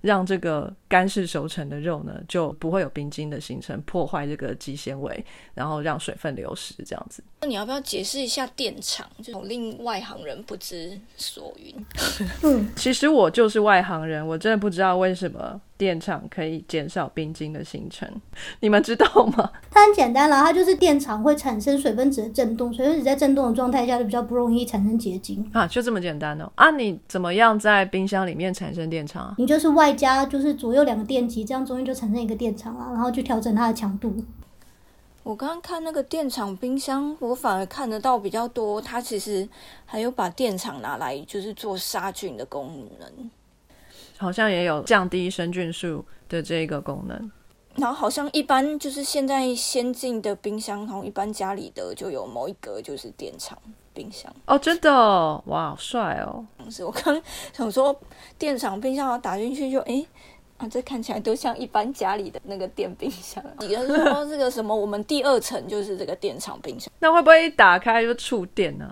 让这个干式熟成的肉呢就不会有冰晶的形成，破坏这个肌纤维，然后让水分流失，这样子。那你要不要解释一下电场，就令外行人不知所云？<laughs> 嗯，其实我就是外行人，我真的不知道为什么电场可以减少冰晶的形成，你们知道吗？<laughs> 它很简单啦，它就是电场会产生水分子的震动，水分子在震动的状态下就比较不容易产生结晶。啊，就这么简单哦。啊，你怎么样在冰箱里面产生电场啊？你就是外加就是左右两个电极，这样中间就产生一个电场啊，然后去调整它的强度。我刚刚看那个电厂冰箱，我反而看得到比较多，它其实还有把电厂拿来就是做杀菌的功能。好像也有降低生菌数的这个功能。然后好像一般就是现在先进的冰箱，好像一般家里的就有某一格就是电厂冰箱。哦，真的哦，哇，好帅哦！是我刚想说电厂冰箱打进去就诶啊，这看起来都像一般家里的那个电冰箱。<laughs> 你是说这个什么？我们第二层就是这个电厂冰箱。那会不会一打开就触电呢、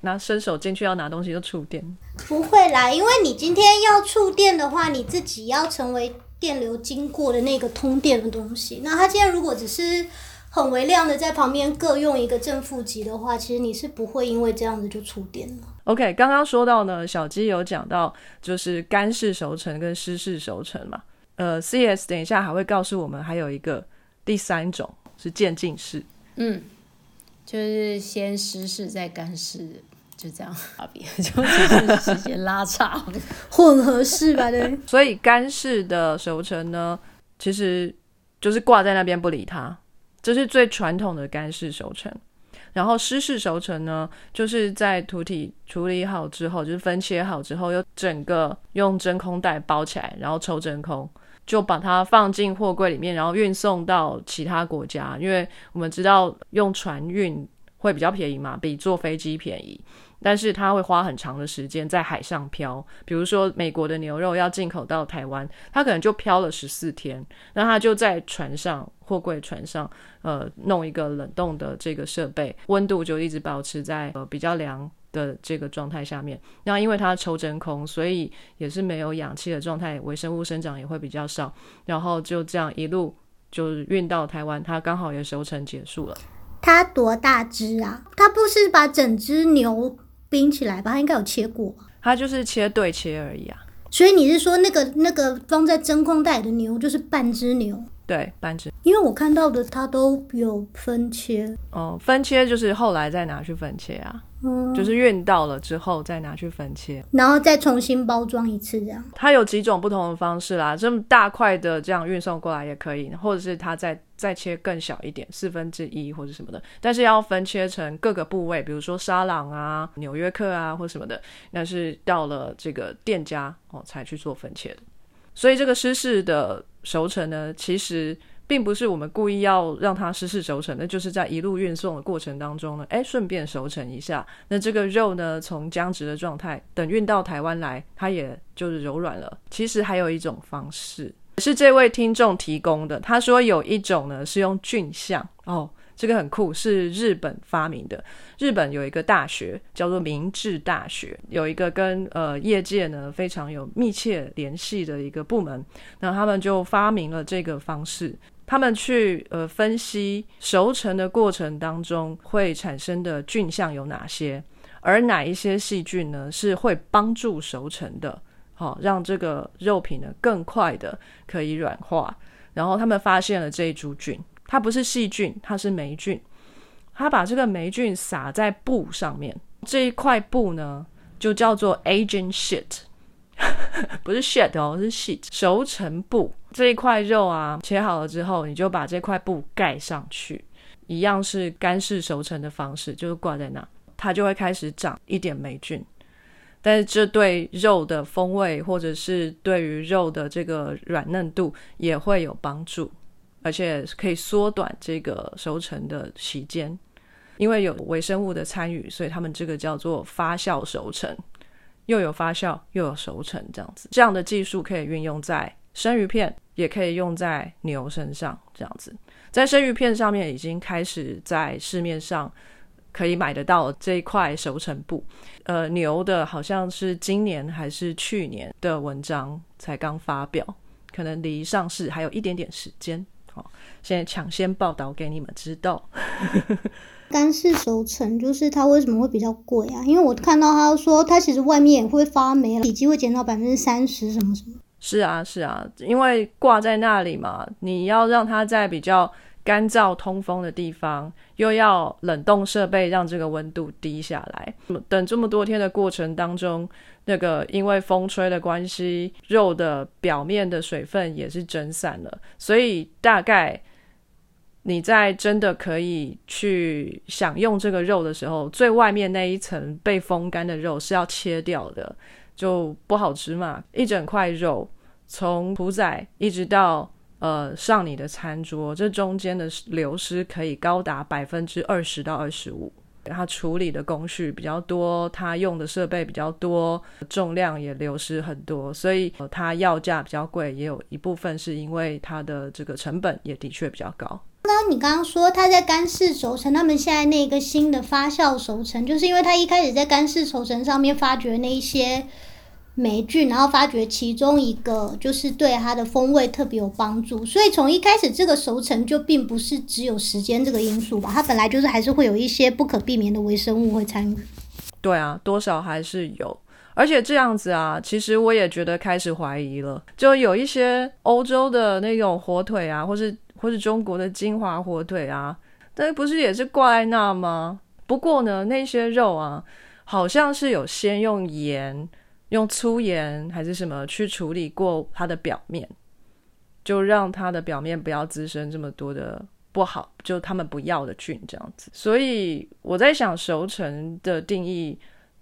拿伸手进去要拿东西就触电？不会啦，因为你今天要触电的话，你自己要成为电流经过的那个通电的东西。那它今天如果只是很微量的在旁边各用一个正负极的话，其实你是不会因为这样子就触电了。OK，刚刚说到呢，小鸡有讲到就是干式熟成跟湿式熟成嘛。呃，CS 等一下还会告诉我们，还有一个第三种是渐进式。嗯，就是先湿式再干式，就这样，<laughs> 差别就只是 <laughs> 时间拉长。混合式吧，对。所以干式的熟成呢，其实就是挂在那边不理它，这是最传统的干式熟成。然后湿式熟成呢，就是在土体处理好之后，就是分切好之后，又整个用真空袋包起来，然后抽真空，就把它放进货柜里面，然后运送到其他国家。因为我们知道用船运会比较便宜嘛，比坐飞机便宜。但是它会花很长的时间在海上漂，比如说美国的牛肉要进口到台湾，它可能就漂了十四天，那它就在船上货柜船上，呃，弄一个冷冻的这个设备，温度就一直保持在呃比较凉的这个状态下面。那因为它抽真空，所以也是没有氧气的状态，微生物生长也会比较少，然后就这样一路就是运到台湾，它刚好也熟成结束了。它多大只啊？它不是把整只牛冰起来吧？它应该有切过吧？它就是切对切而已啊，所以你是说那个那个装在真空袋的牛就是半只牛？对，半只。因为我看到的它都有分切，哦，分切就是后来再拿去分切啊，嗯，就是运到了之后再拿去分切。然后再重新包装一次这样。它有几种不同的方式啦，这么大块的这样运送过来也可以，或者是它再再切更小一点，四分之一或者什么的，但是要分切成各个部位，比如说沙朗啊、纽约客啊或什么的，那是到了这个店家哦才去做分切的。所以这个湿式的熟成呢，其实并不是我们故意要让它失事熟成，那就是在一路运送的过程当中呢，哎，顺便熟成一下。那这个肉呢，从僵直的状态，等运到台湾来，它也就是柔软了。其实还有一种方式，是这位听众提供的。他说有一种呢是用菌相哦，这个很酷，是日本发明的。日本有一个大学叫做明治大学，有一个跟呃业界呢非常有密切联系的一个部门，那他们就发明了这个方式。他们去呃分析熟成的过程当中会产生的菌相有哪些，而哪一些细菌呢是会帮助熟成的，好、让这个肉品呢更快的可以软化。然后他们发现了这一株菌，它不是细菌，它是霉菌。它把这个霉菌撒在布上面，这一块布呢就叫做 agent sheet，<laughs> 不是 shit 哦，是 sheet 熟成布。这一块肉啊切好了之后，你就把这块布盖上去，一样是干式熟成的方式，就是挂在那，它就会开始长一点霉菌。但是这对肉的风味，或者是对于肉的这个软嫩度也会有帮助，而且可以缩短这个熟成的时间。因为有微生物的参与，所以他们这个叫做发酵熟成，又有发酵又有熟成这样子。这样的技术可以运用在生鱼片，也可以用在牛身上这样子。在生鱼片上面已经开始在市面上可以买得到这一块熟成布。呃，牛的好像是今年还是去年的文章才刚发表，可能离上市还有一点点时间。好，现在抢先报道给你们知道。<laughs> 干式熟成就是它为什么会比较贵啊？因为我看到他说它其实外面也会发霉，体积会减到百分之三十什么什么。是啊，是啊，因为挂在那里嘛，你要让它在比较干燥通风的地方，又要冷冻设备让这个温度低下来。等这么多天的过程当中，那个因为风吹的关系，肉的表面的水分也是蒸散了，所以大概你在真的可以去享用这个肉的时候，最外面那一层被风干的肉是要切掉的。就不好吃嘛，一整块肉从屠宰一直到呃上你的餐桌，这中间的流失可以高达百分之二十到二十五。它处理的工序比较多，它用的设备比较多，重量也流失很多，所以、它要价比较贵，也有一部分是因为它的这个成本也的确比较高。那你刚刚说它在干式熟成，他们现在那个新的发酵熟成，就是因为它一开始在干式熟成上面发掘那一些霉菌，然后发觉其中一个就是对它的风味特别有帮助。所以从一开始，这个熟成就并不是只有时间这个因素吧，它本来就是还是会有一些不可避免的微生物会参与。对啊，多少还是有。而且这样子啊，其实我也觉得开始怀疑了。就有一些欧洲的那种火腿啊，或是或是中国的金华火腿啊，但不是也是挂在那吗？不过呢，那些肉啊，好像是有先用盐、用粗盐还是什么去处理过它的表面，就让它的表面不要滋生这么多的不好，就他们不要的菌这样子。所以我在想，熟成的定义。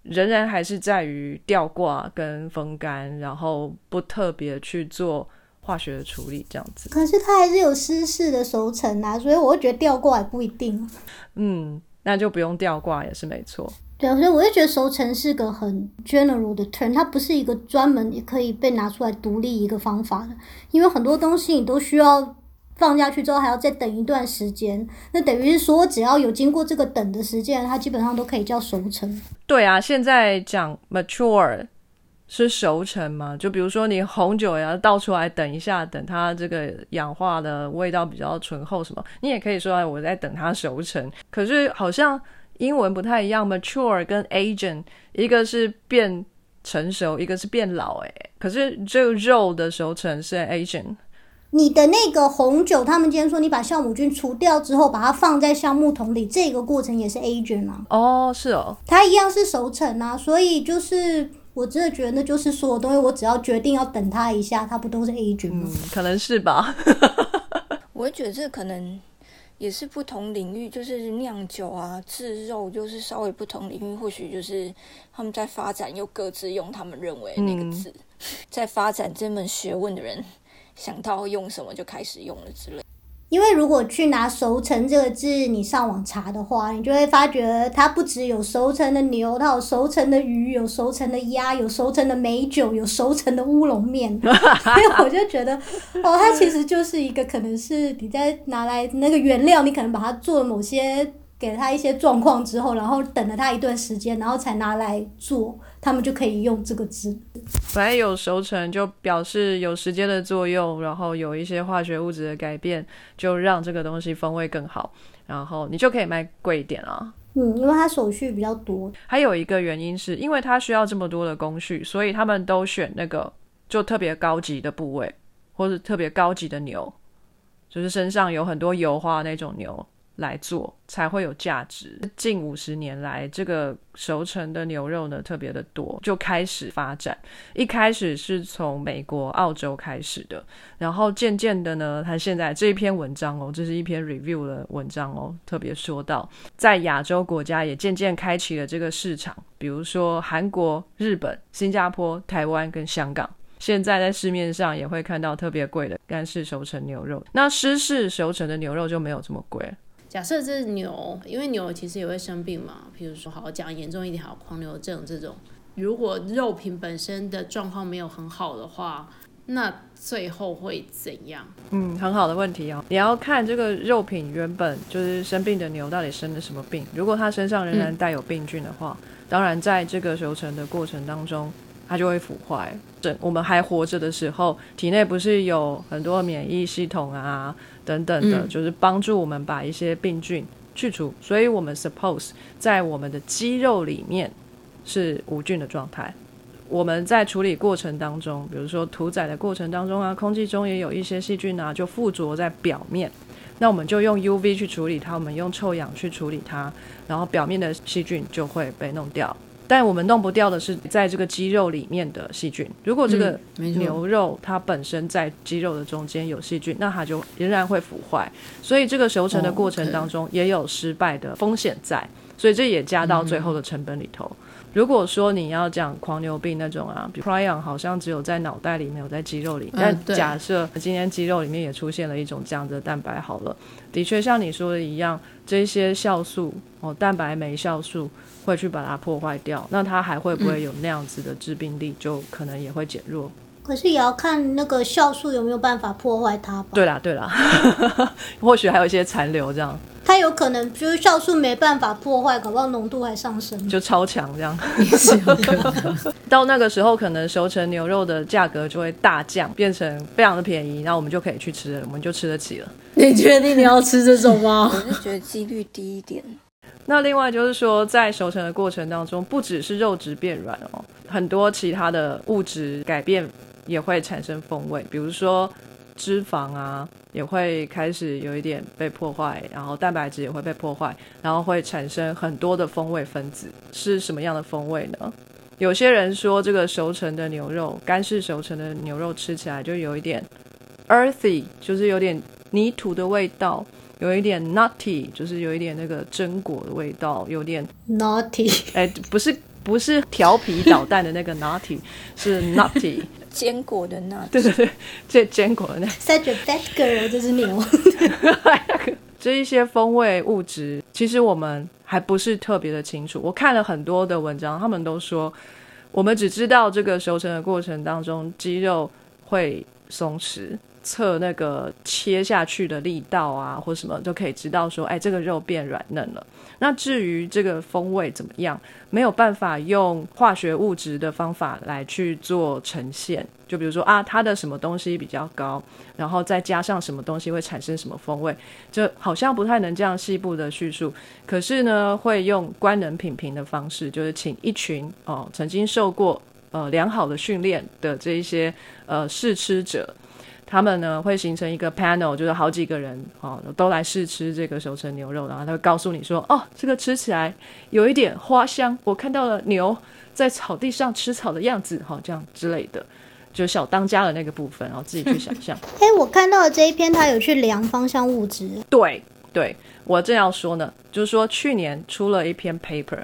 仍然还是在于吊挂跟风干，然后不特别去做化学的处理这样子。可是它还是有湿式的熟成啊，所以我会觉得吊挂也不一定。嗯，那就不用吊挂也是没错。对，所以我就觉得熟成是个很 general 的 term，它不是一个专门也可以被拿出来独立一个方法的，因为很多东西你都需要。放下去之后还要再等一段时间，那等于是说，只要有经过这个等的时间，它基本上都可以叫熟成。对啊，现在讲 mature 是熟成嘛？就比如说你红酒要倒出来等一下，等它这个氧化的味道比较醇厚什么，你也可以说我在等它熟成。可是好像英文不太一样，mature 跟 agent 一个是变成熟，一个是变老。诶，可是这个肉的熟成是 agent。你的那个红酒，他们今天说你把酵母菌除掉之后，把它放在橡木桶里，这个过程也是 agent 啊。哦，是哦，它一样是熟成啊。所以就是我真的觉得，那就是所有东西，我只要决定要等它一下，它不都是 agent 吗？嗯，可能是吧。<laughs> 我会觉得这可能也是不同领域，就是酿酒啊、制肉，就是稍微不同领域，或许就是他们在发展，又各自用他们认为那个字，<laughs> 在发展这门学问的人。想到用什么就开始用了之类。因为如果去拿“熟成”这个字，你上网查的话，你就会发觉它不只有熟成的牛，它有熟成的鱼，有熟成的鸭，有熟成的美酒，有熟成的乌龙面。<laughs> 所以我就觉得，哦，它其实就是一个可能是你在拿来那个原料，你可能把它做某些。给它一些状况之后，然后等了它一段时间，然后才拿来做，他们就可以用这个字。反正有熟成就表示有时间的作用，然后有一些化学物质的改变，就让这个东西风味更好，然后你就可以卖贵一点啊。嗯，因为它手续比较多。还有一个原因是因为它需要这么多的工序，所以他们都选那个就特别高级的部位，或是特别高级的牛，就是身上有很多油花那种牛。来做才会有价值。近五十年来，这个熟成的牛肉呢特别的多，就开始发展。一开始是从美国、澳洲开始的，然后渐渐的呢，它现在这一篇文章哦，这是一篇 review 的文章哦，特别说到在亚洲国家也渐渐开启了这个市场，比如说韩国、日本、新加坡、台湾跟香港，现在在市面上也会看到特别贵的干式熟成牛肉。那湿式熟成的牛肉就没有这么贵。假设这牛，因为牛其实也会生病嘛，比如说好讲严重一点，好狂牛症这种。如果肉品本身的状况没有很好的话，那最后会怎样？嗯，很好的问题哦。你要看这个肉品原本就是生病的牛到底生了什么病。如果它身上仍然带有病菌的话，当然在这个熟成的过程当中，它就会腐坏。这我们还活着的时候，体内不是有很多免疫系统啊？等等的，就是帮助我们把一些病菌去除，所以我们 suppose 在我们的肌肉里面是无菌的状态。我们在处理过程当中，比如说屠宰的过程当中啊，空气中也有一些细菌啊，就附着在表面，那我们就用 UV 去处理它，我们用臭氧去处理它，然后表面的细菌就会被弄掉。但我们弄不掉的是在这个肌肉里面的细菌。如果这个牛肉它本身在肌肉的中间有细菌，那它就仍然会腐坏。所以这个熟成的过程当中也有失败的风险在，所以这也加到最后的成本里头。如果说你要讲狂牛病那种啊，比 prion 好像只有在脑袋里没有在肌肉里。但假设今天肌肉里面也出现了一种这样的蛋白，好了，的确像你说的一样，这些酵素哦，蛋白酶酵素。会去把它破坏掉，那它还会不会有那样子的致病力？就可能也会减弱。可是也要看那个酵素有没有办法破坏它吧。对啦，对啦，<laughs> 或许还有一些残留这样。它有可能就是酵素没办法破坏，搞不好浓度还上升。就超强这样。<laughs> 到那个时候，可能熟成牛肉的价格就会大降，变成非常的便宜，然后我们就可以去吃了，我们就吃得起了。你确定你要吃这种吗？<laughs> 我是觉得几率低一点。那另外就是说，在熟成的过程当中，不只是肉质变软哦，很多其他的物质改变也会产生风味，比如说脂肪啊，也会开始有一点被破坏，然后蛋白质也会被破坏，然后会产生很多的风味分子。是什么样的风味呢？有些人说，这个熟成的牛肉，干式熟成的牛肉吃起来就有一点 earthy，就是有点泥土的味道。有一点 nutty，就是有一点那个榛果的味道，有点 naughty，哎，不是不是调皮捣蛋的那个 naughty，是 nutty，<laughs> 坚果的那，对对对，这坚果的那。Such a bad girl，这只牛。这一些风味物质，其实我们还不是特别的清楚。我看了很多的文章，他们都说，我们只知道这个熟成的过程当中，肌肉会松弛。测那个切下去的力道啊，或什么就可以知道说，哎，这个肉变软嫩了。那至于这个风味怎么样，没有办法用化学物质的方法来去做呈现。就比如说啊，它的什么东西比较高，然后再加上什么东西会产生什么风味，就好像不太能这样细部的叙述。可是呢，会用官能品评的方式，就是请一群哦曾经受过呃良好的训练的这一些呃试吃者。他们呢会形成一个 panel，就是好几个人哦，都来试吃这个熟成牛肉，然后他会告诉你说，哦，这个吃起来有一点花香，我看到了牛在草地上吃草的样子，哈，这样之类的，就小当家的那个部分，然后自己去想象。<laughs> 哎，我看到的这一篇，他有去量芳香物质。对，对我正要说呢，就是说去年出了一篇 paper。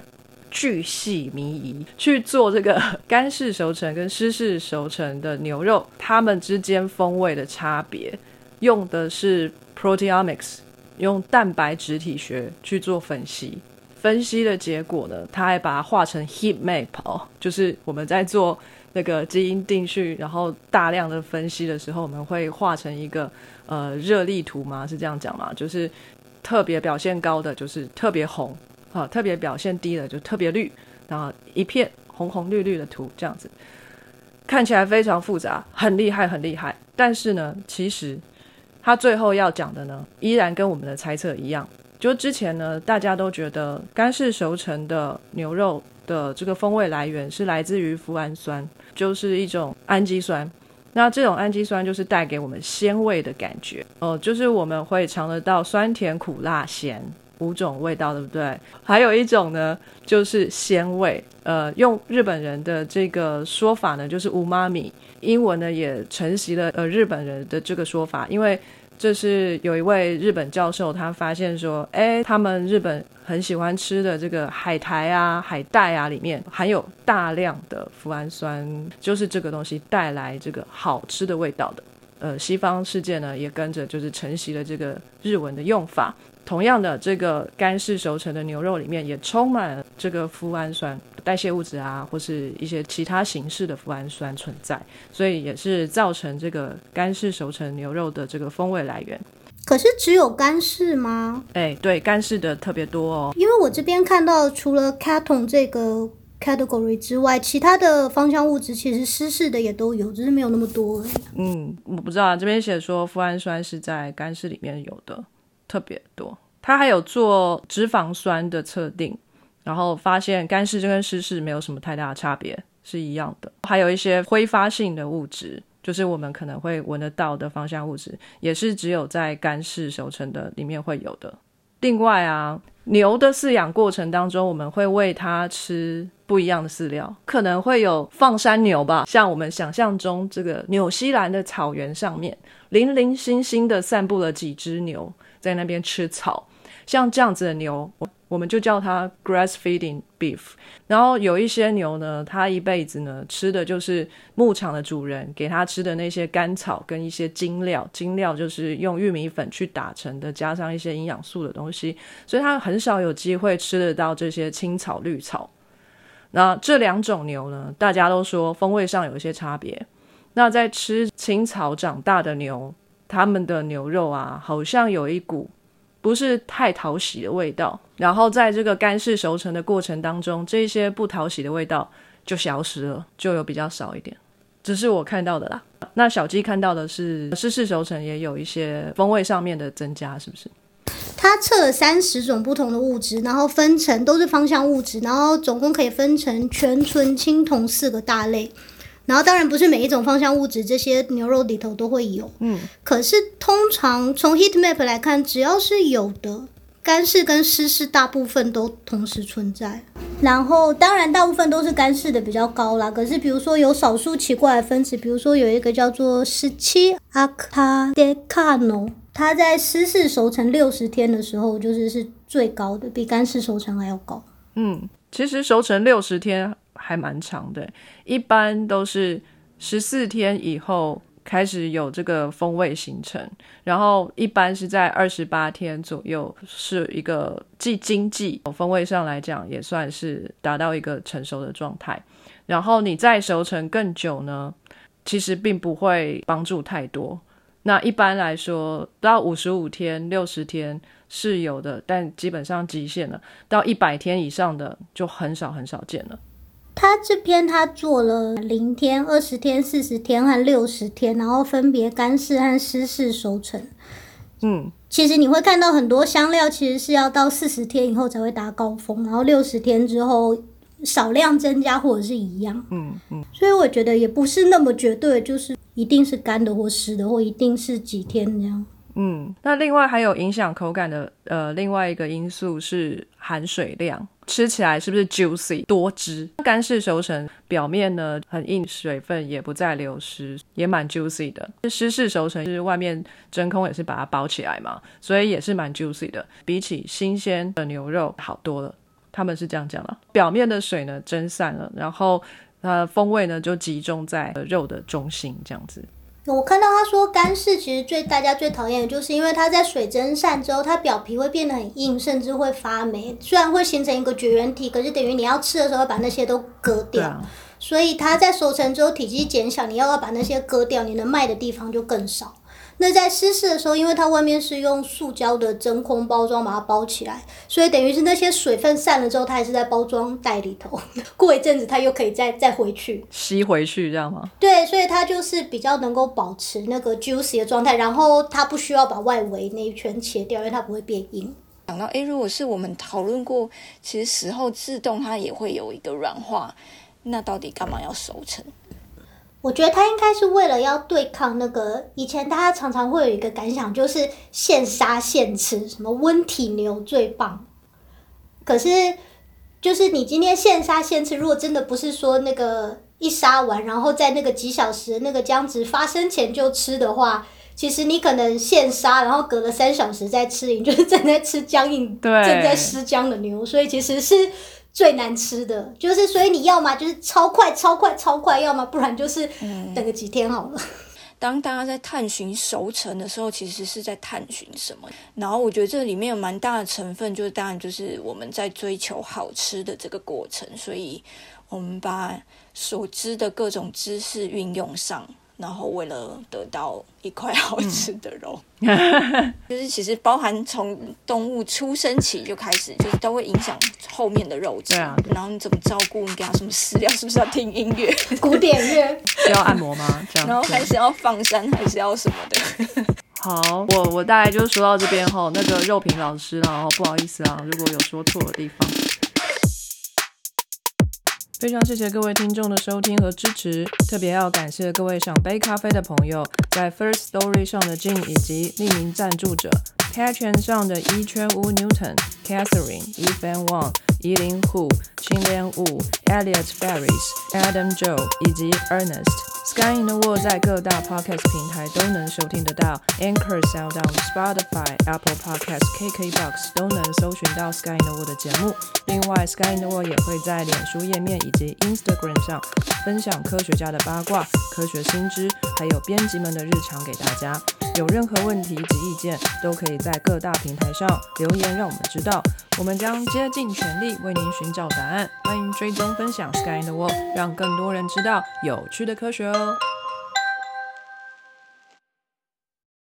巨细靡遗去做这个 <laughs> 干式熟成跟湿式熟成的牛肉，它们之间风味的差别，用的是 proteomics，用蛋白质体学去做分析。分析的结果呢，他还把它画成 heat map，哦，就是我们在做那个基因定序，然后大量的分析的时候，我们会画成一个呃热力图吗？是这样讲吗？就是特别表现高的就是特别红。啊，特别表现低的就特别绿，然后一片红红绿绿的图这样子，看起来非常复杂，很厉害，很厉害。但是呢，其实他最后要讲的呢，依然跟我们的猜测一样。就之前呢，大家都觉得干式熟成的牛肉的这个风味来源是来自于脯氨酸，就是一种氨基酸。那这种氨基酸就是带给我们鲜味的感觉，哦，就是我们会尝得到酸甜苦辣咸。五种味道，对不对？还有一种呢，就是鲜味。呃，用日本人的这个说法呢，就是乌妈米。英文呢也承袭了呃日本人的这个说法，因为这是有一位日本教授他发现说，哎，他们日本很喜欢吃的这个海苔啊、海带啊，里面含有大量的脯氨酸，就是这个东西带来这个好吃的味道的。呃，西方世界呢也跟着就是承袭了这个日文的用法。同样的，这个干式熟成的牛肉里面也充满了这个脯氨酸代谢物质啊，或是一些其他形式的脯氨酸存在，所以也是造成这个干式熟成牛肉的这个风味来源。可是只有干式吗？哎，对，干式的特别多哦。因为我这边看到，除了 catone 这个 category 之外，其他的芳香物质其实湿式的也都有，只是没有那么多而已。嗯，我不知道啊，这边写说脯氨酸是在干式里面有的。特别多，他还有做脂肪酸的测定，然后发现干式就跟湿式没有什么太大的差别，是一样的。还有一些挥发性的物质，就是我们可能会闻得到的芳香物质，也是只有在干式熟成的里面会有的。另外啊，牛的饲养过程当中，我们会喂它吃不一样的饲料，可能会有放山牛吧，像我们想象中这个纽西兰的草原上面，零零星星的散布了几只牛。在那边吃草，像这样子的牛，我我们就叫它 grass feeding beef。然后有一些牛呢，它一辈子呢吃的就是牧场的主人给它吃的那些干草跟一些精料，精料就是用玉米粉去打成的，加上一些营养素的东西，所以它很少有机会吃得到这些青草绿草。那这两种牛呢，大家都说风味上有一些差别。那在吃青草长大的牛。他们的牛肉啊，好像有一股不是太讨喜的味道，然后在这个干式熟成的过程当中，这些不讨喜的味道就消失了，就有比较少一点。只是我看到的啦。那小鸡看到的是湿式熟成也有一些风味上面的增加，是不是？它测了三十种不同的物质，然后分成都是芳香物质，然后总共可以分成全醇、青铜四个大类。然后当然不是每一种芳香物质这些牛肉里头都会有，嗯，可是通常从 heat map 来看，只要是有的干式跟湿式，大部分都同时存在。然后当然大部分都是干式的比较高啦，可是比如说有少数奇怪的分子，比如说有一个叫做十七 octadecano，它在湿式熟成六十天的时候，就是是最高的，比干式熟成还要高。嗯，其实熟成六十天还蛮长的，一般都是十四天以后开始有这个风味形成，然后一般是在二十八天左右是一个既经济风味上来讲也算是达到一个成熟的状态，然后你再熟成更久呢，其实并不会帮助太多。那一般来说，到五十五天、六十天是有的，但基本上极限了。到一百天以上的就很少很少见了。他这边他做了零天、二十天、四十天和六十天，然后分别干式和湿式收成。嗯，其实你会看到很多香料其实是要到四十天以后才会达高峰，然后六十天之后少量增加或者是一样。嗯嗯，所以我觉得也不是那么绝对，就是一定是干的或湿的，或一定是几天这样。嗯，那另外还有影响口感的呃，另外一个因素是含水量，吃起来是不是 juicy 多汁？干式熟成表面呢很硬，水分也不再流失，也蛮 juicy 的。湿式熟成是外面真空也是把它包起来嘛，所以也是蛮 juicy 的，比起新鲜的牛肉好多了。他们是这样讲的，表面的水呢蒸散了，然后呃风味呢就集中在肉的中心，这样子。我看到他说干式其实最大家最讨厌的就是因为它在水蒸散之后，它表皮会变得很硬，甚至会发霉。虽然会形成一个绝缘体，可是等于你要吃的时候要把那些都割掉。啊所以它在熟成之后体积减小，你要要把那些割掉，你能卖的地方就更少。那在湿式的时候，因为它外面是用塑胶的真空包装把它包起来，所以等于是那些水分散了之后，它还是在包装袋里头。<laughs> 过一阵子它又可以再再回去。吸回去这样吗？对，所以它就是比较能够保持那个 juicy 的状态，然后它不需要把外围那一圈切掉，因为它不会变硬。想到，诶，如果是我们讨论过，其实时候自动它也会有一个软化，那到底干嘛要熟成？我觉得他应该是为了要对抗那个以前大家常常会有一个感想，就是现杀现吃，什么温体牛最棒。可是就是你今天现杀现吃，如果真的不是说那个一杀完，然后在那个几小时那个僵直发生前就吃的话，其实你可能现杀，然后隔了三小时再吃，你就是 <laughs> 正在吃僵硬、对正在湿僵的牛，所以其实是最难吃的。就是所以你要么就是超快、超快、超快，要么不然就是等个几天好了。当大家在探寻熟成的时候，其实是在探寻什么？然后我觉得这里面有蛮大的成分，就是当然就是我们在追求好吃的这个过程，所以我们把所知的各种知识运用上，然后为了得到一块好吃的肉，<laughs> 就是其实包含从动物出生起就开始，就是都会影响后面的肉质。对啊然后你怎么照顾？你给它什么饲料？是不是要听音乐？<laughs> 古典乐，要按摩吗？这样然后还是要放山，还是要什么的？<laughs> 好，我我大概就说到这边哈，那个肉品老师，然后不好意思啊，如果有说错的地方。非常谢谢各位听众的收听和支持，特别要感谢各位想杯咖啡的朋友，在 First Story 上的 Jim 以及匿名赞助者 Patreon 上的一圈屋 Newton、Catherine、e f a n Wang、依林虎、青莲雾、Elliot Ferris、Adam Joe 以及 Ernest。Sky in the World 在各大 podcast 平台都能收听得到，Anchor、SoundOn、Spotify、Apple Podcast、KKBox 都能搜寻到 Sky in the World 的节目。另外，Sky in the World 也会在脸书页面以及 Instagram 上分享科学家的八卦、科学新知，还有编辑们的日常给大家。有任何问题及意见，都可以在各大平台上留言，让我们知道。我们将竭尽全力为您寻找答案。欢迎追踪分享 Sky in the World，让更多人知道有趣的科学哦。